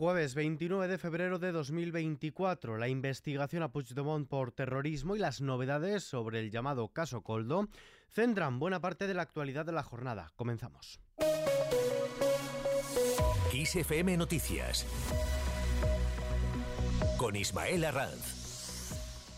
Jueves 29 de febrero de 2024, la investigación a Puigdemont por terrorismo y las novedades sobre el llamado caso Coldo centran buena parte de la actualidad de la jornada. Comenzamos. XFM Noticias con Ismael Arranz.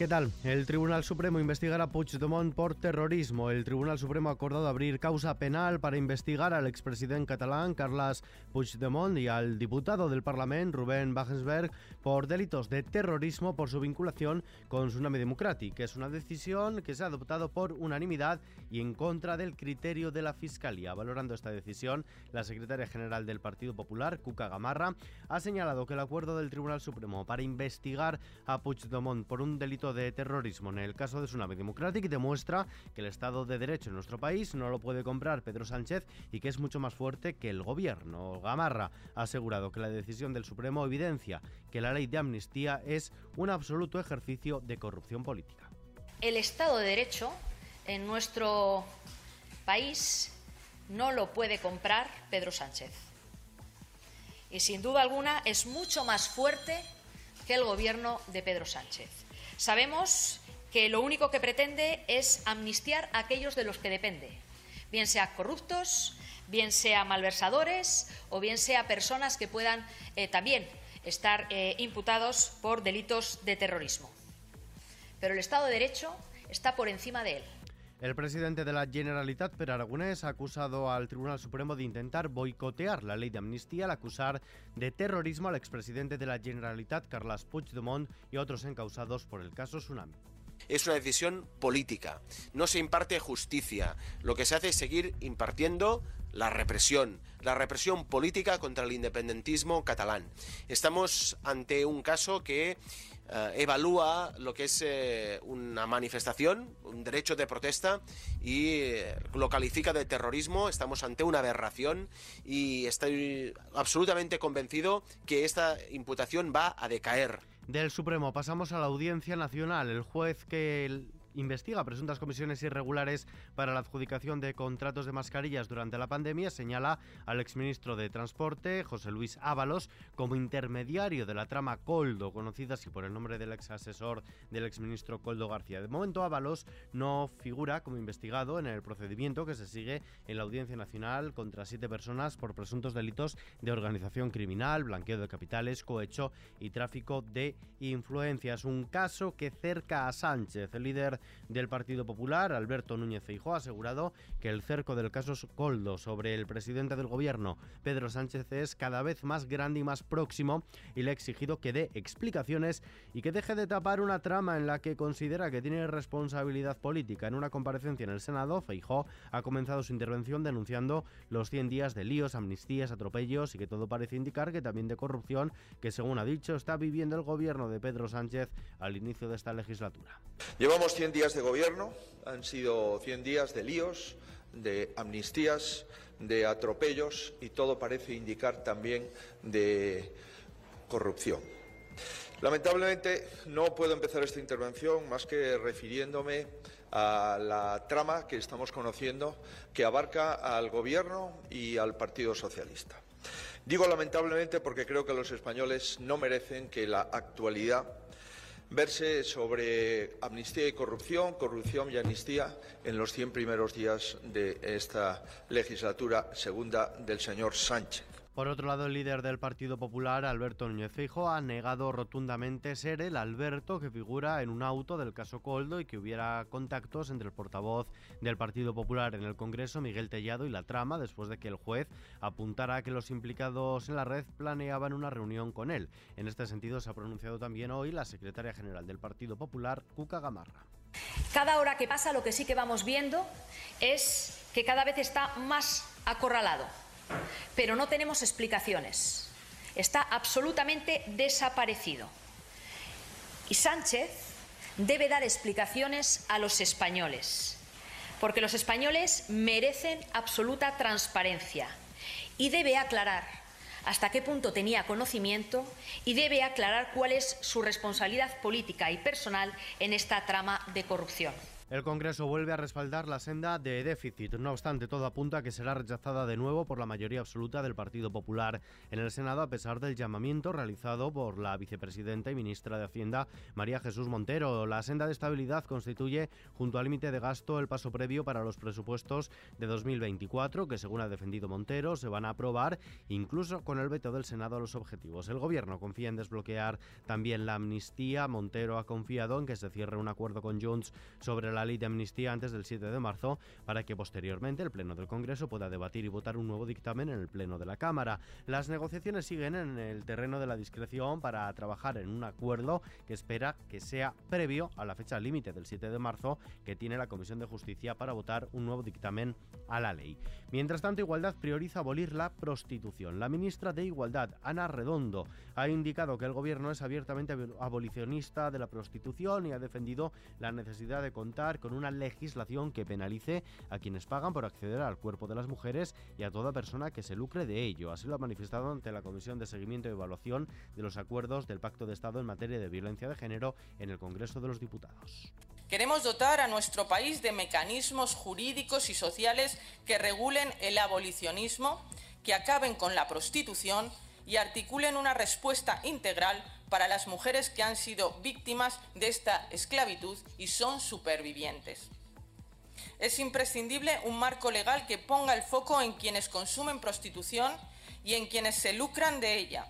¿Qué tal? El Tribunal Supremo investigará a Puigdemont por terrorismo. El Tribunal Supremo ha acordado abrir causa penal para investigar al expresidente catalán Carles Puigdemont y al diputado del Parlamento Rubén Wagensberg por delitos de terrorismo por su vinculación con Tsunami Democratic. Es una decisión que se ha adoptado por unanimidad y en contra del criterio de la Fiscalía. Valorando esta decisión, la secretaria general del Partido Popular, Cuca Gamarra, ha señalado que el acuerdo del Tribunal Supremo para investigar a Puigdemont por un delito de terrorismo en el caso de Tsunami Democratic demuestra que el Estado de Derecho en nuestro país no lo puede comprar Pedro Sánchez y que es mucho más fuerte que el gobierno. Gamarra ha asegurado que la decisión del Supremo evidencia que la ley de amnistía es un absoluto ejercicio de corrupción política. El Estado de Derecho en nuestro país no lo puede comprar Pedro Sánchez. Y sin duda alguna es mucho más fuerte que el gobierno de Pedro Sánchez. Sabemos que lo único que pretende es amnistiar a aquellos de los que depende, bien sea corruptos, bien sea malversadores o bien sea personas que puedan eh, también estar eh, imputados por delitos de terrorismo. Pero el Estado de Derecho está por encima de él. El presidente de la Generalitat, Per Aragonés, ha acusado al Tribunal Supremo de intentar boicotear la ley de amnistía al acusar de terrorismo al expresidente de la Generalitat, Carles Puigdemont, y otros encausados por el caso Tsunami es una decisión política. No se imparte justicia. Lo que se hace es seguir impartiendo la represión, la represión política contra el independentismo catalán. Estamos ante un caso que eh, evalúa lo que es eh, una manifestación, un derecho de protesta y eh, lo califica de terrorismo. Estamos ante una aberración y estoy absolutamente convencido que esta imputación va a decaer. Del Supremo pasamos a la Audiencia Nacional. El juez que investiga presuntas comisiones irregulares para la adjudicación de contratos de mascarillas durante la pandemia, señala al exministro de Transporte, José Luis Ábalos, como intermediario de la trama Coldo, conocida así por el nombre del ex asesor del exministro Coldo García. De momento, Ábalos no figura como investigado en el procedimiento que se sigue en la Audiencia Nacional contra siete personas por presuntos delitos de organización criminal, blanqueo de capitales, cohecho y tráfico de influencias. Un caso que cerca a Sánchez, el líder del Partido Popular, Alberto Núñez Feijóo, ha asegurado que el cerco del caso Coldo sobre el presidente del gobierno, Pedro Sánchez, es cada vez más grande y más próximo y le ha exigido que dé explicaciones y que deje de tapar una trama en la que considera que tiene responsabilidad política. En una comparecencia en el Senado, Feijóo ha comenzado su intervención denunciando los 100 días de líos, amnistías, atropellos y que todo parece indicar que también de corrupción que, según ha dicho, está viviendo el gobierno de Pedro Sánchez al inicio de esta legislatura. Llevamos 100 días de gobierno, han sido 100 días de líos, de amnistías, de atropellos y todo parece indicar también de corrupción. Lamentablemente no puedo empezar esta intervención más que refiriéndome a la trama que estamos conociendo que abarca al Gobierno y al Partido Socialista. Digo lamentablemente porque creo que los españoles no merecen que la actualidad verse sobre amnistía y corrupción, corrupción y amnistía en los 100 primeros días de esta legislatura segunda del señor Sánchez. Por otro lado, el líder del Partido Popular, Alberto Núñez Feijóo, ha negado rotundamente ser el Alberto que figura en un auto del caso Coldo y que hubiera contactos entre el portavoz del Partido Popular en el Congreso, Miguel Tellado, y la trama después de que el juez apuntara que los implicados en la red planeaban una reunión con él. En este sentido, se ha pronunciado también hoy la secretaria general del Partido Popular, Cuca Gamarra. Cada hora que pasa, lo que sí que vamos viendo es que cada vez está más acorralado pero no tenemos explicaciones. Está absolutamente desaparecido. Y Sánchez debe dar explicaciones a los españoles, porque los españoles merecen absoluta transparencia y debe aclarar hasta qué punto tenía conocimiento y debe aclarar cuál es su responsabilidad política y personal en esta trama de corrupción. El Congreso vuelve a respaldar la senda de déficit. No obstante, todo apunta a que será rechazada de nuevo por la mayoría absoluta del Partido Popular en el Senado, a pesar del llamamiento realizado por la vicepresidenta y ministra de Hacienda, María Jesús Montero. La senda de estabilidad constituye, junto al límite de gasto, el paso previo para los presupuestos de 2024, que según ha defendido Montero, se van a aprobar incluso con el veto del Senado a los objetivos. El Gobierno confía en desbloquear también la amnistía. Montero ha confiado en que se cierre un acuerdo con Junts sobre la ley de amnistía antes del 7 de marzo para que posteriormente el Pleno del Congreso pueda debatir y votar un nuevo dictamen en el Pleno de la Cámara. Las negociaciones siguen en el terreno de la discreción para trabajar en un acuerdo que espera que sea previo a la fecha límite del 7 de marzo que tiene la Comisión de Justicia para votar un nuevo dictamen a la ley. Mientras tanto, Igualdad prioriza abolir la prostitución. La ministra de Igualdad, Ana Redondo, ha indicado que el gobierno es abiertamente abolicionista de la prostitución y ha defendido la necesidad de contar con una legislación que penalice a quienes pagan por acceder al cuerpo de las mujeres y a toda persona que se lucre de ello. Así lo ha manifestado ante la Comisión de Seguimiento y Evaluación de los Acuerdos del Pacto de Estado en materia de violencia de género en el Congreso de los Diputados. Queremos dotar a nuestro país de mecanismos jurídicos y sociales que regulen el abolicionismo, que acaben con la prostitución y articulen una respuesta integral para las mujeres que han sido víctimas de esta esclavitud y son supervivientes. Es imprescindible un marco legal que ponga el foco en quienes consumen prostitución y en quienes se lucran de ella,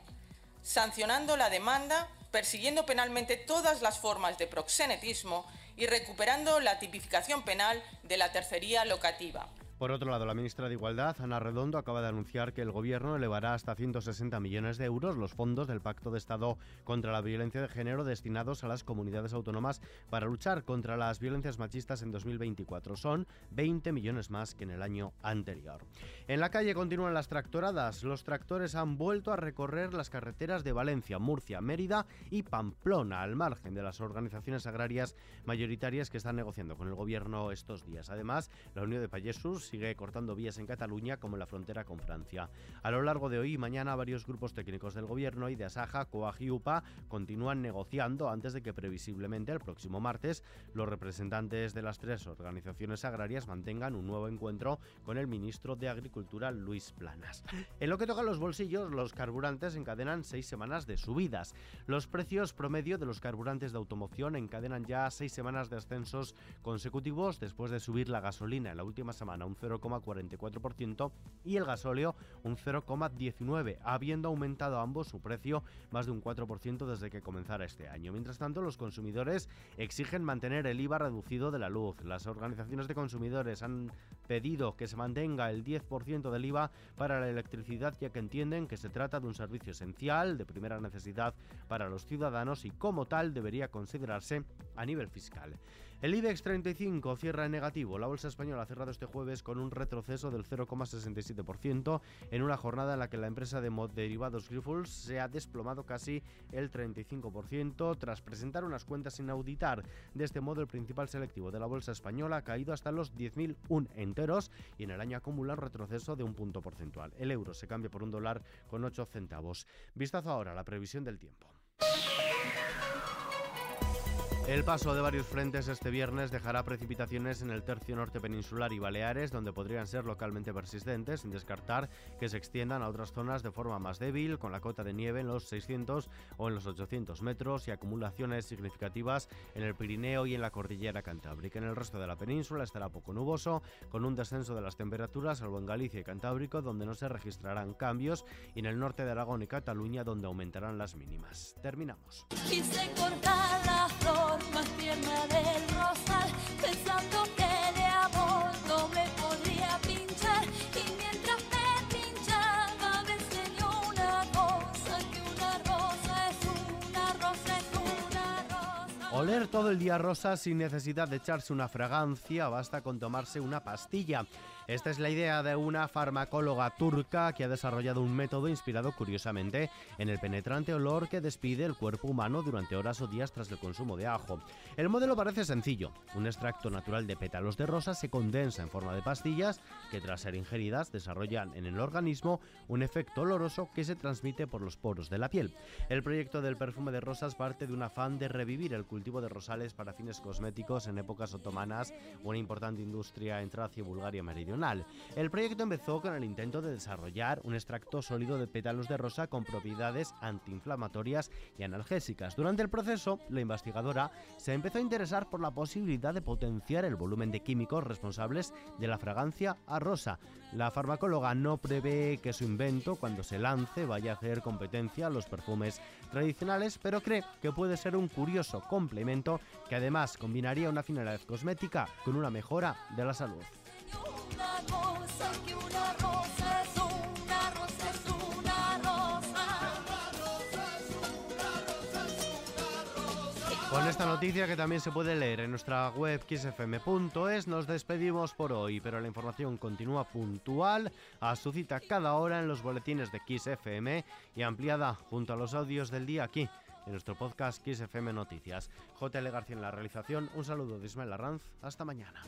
sancionando la demanda, persiguiendo penalmente todas las formas de proxenetismo y recuperando la tipificación penal de la tercería locativa. Por otro lado, la ministra de Igualdad, Ana Redondo, acaba de anunciar que el Gobierno elevará hasta 160 millones de euros los fondos del Pacto de Estado contra la Violencia de Género destinados a las comunidades autónomas para luchar contra las violencias machistas en 2024. Son 20 millones más que en el año anterior. En la calle continúan las tractoradas. Los tractores han vuelto a recorrer las carreteras de Valencia, Murcia, Mérida y Pamplona, al margen de las organizaciones agrarias mayoritarias que están negociando con el Gobierno estos días. Además, la Unión de Payesus sigue cortando vías en Cataluña como en la frontera con Francia. A lo largo de hoy y mañana varios grupos técnicos del gobierno y de Asaja, COAG y UPA continúan negociando antes de que previsiblemente el próximo martes los representantes de las tres organizaciones agrarias mantengan un nuevo encuentro con el ministro de Agricultura Luis Planas. En lo que toca a los bolsillos, los carburantes encadenan seis semanas de subidas. Los precios promedio de los carburantes de automoción encadenan ya seis semanas de ascensos consecutivos después de subir la gasolina en la última semana un 0,44% y el gasóleo un 0,19%, habiendo aumentado ambos su precio más de un 4% desde que comenzara este año. Mientras tanto, los consumidores exigen mantener el IVA reducido de la luz. Las organizaciones de consumidores han pedido que se mantenga el 10% del IVA para la electricidad, ya que entienden que se trata de un servicio esencial, de primera necesidad para los ciudadanos y como tal debería considerarse a nivel fiscal. El IBEX 35 cierra en negativo. La bolsa española ha cerrado este jueves con un retroceso del 0,67% en una jornada en la que la empresa de derivados Grifols se ha desplomado casi el 35% tras presentar unas cuentas sin auditar. De este modo, el principal selectivo de la bolsa española ha caído hasta los 10.001 enteros y en el año acumula un retroceso de un punto porcentual. El euro se cambia por un dólar con 8 centavos. Vistazo ahora a la previsión del tiempo. El paso de varios frentes este viernes dejará precipitaciones en el tercio norte peninsular y Baleares, donde podrían ser localmente persistentes, sin descartar que se extiendan a otras zonas de forma más débil, con la cota de nieve en los 600 o en los 800 metros y acumulaciones significativas en el Pirineo y en la cordillera Cantábrica. En el resto de la península estará poco nuboso, con un descenso de las temperaturas, salvo en Galicia y Cantábrico, donde no se registrarán cambios, y en el norte de Aragón y Cataluña, donde aumentarán las mínimas. Terminamos más tierna del rosal, pensando que de amor no me podría pinchar. Y mientras me pinchaba, me enseñó una cosa: que una rosa es una rosa, es una rosa. Oler todo el día rosa sin necesidad de echarse una fragancia, basta con tomarse una pastilla. Esta es la idea de una farmacóloga turca que ha desarrollado un método inspirado curiosamente en el penetrante olor que despide el cuerpo humano durante horas o días tras el consumo de ajo. El modelo parece sencillo. Un extracto natural de pétalos de rosa se condensa en forma de pastillas que tras ser ingeridas desarrollan en el organismo un efecto oloroso que se transmite por los poros de la piel. El proyecto del perfume de rosas parte de un afán de revivir el cultivo de rosales para fines cosméticos en épocas otomanas, una importante industria en Tracia y Bulgaria meridional el proyecto empezó con el intento de desarrollar un extracto sólido de pétalos de rosa con propiedades antiinflamatorias y analgésicas. Durante el proceso, la investigadora se empezó a interesar por la posibilidad de potenciar el volumen de químicos responsables de la fragancia a rosa. La farmacóloga no prevé que su invento, cuando se lance, vaya a hacer competencia a los perfumes tradicionales, pero cree que puede ser un curioso complemento que además combinaría una finalidad cosmética con una mejora de la salud. Con esta noticia que también se puede leer en nuestra web xfm.es nos despedimos por hoy, pero la información continúa puntual a su cita cada hora en los boletines de XFM y ampliada junto a los audios del día aquí en nuestro podcast XFM Noticias. JL García en la realización, un saludo de Ismael Arranz, hasta mañana.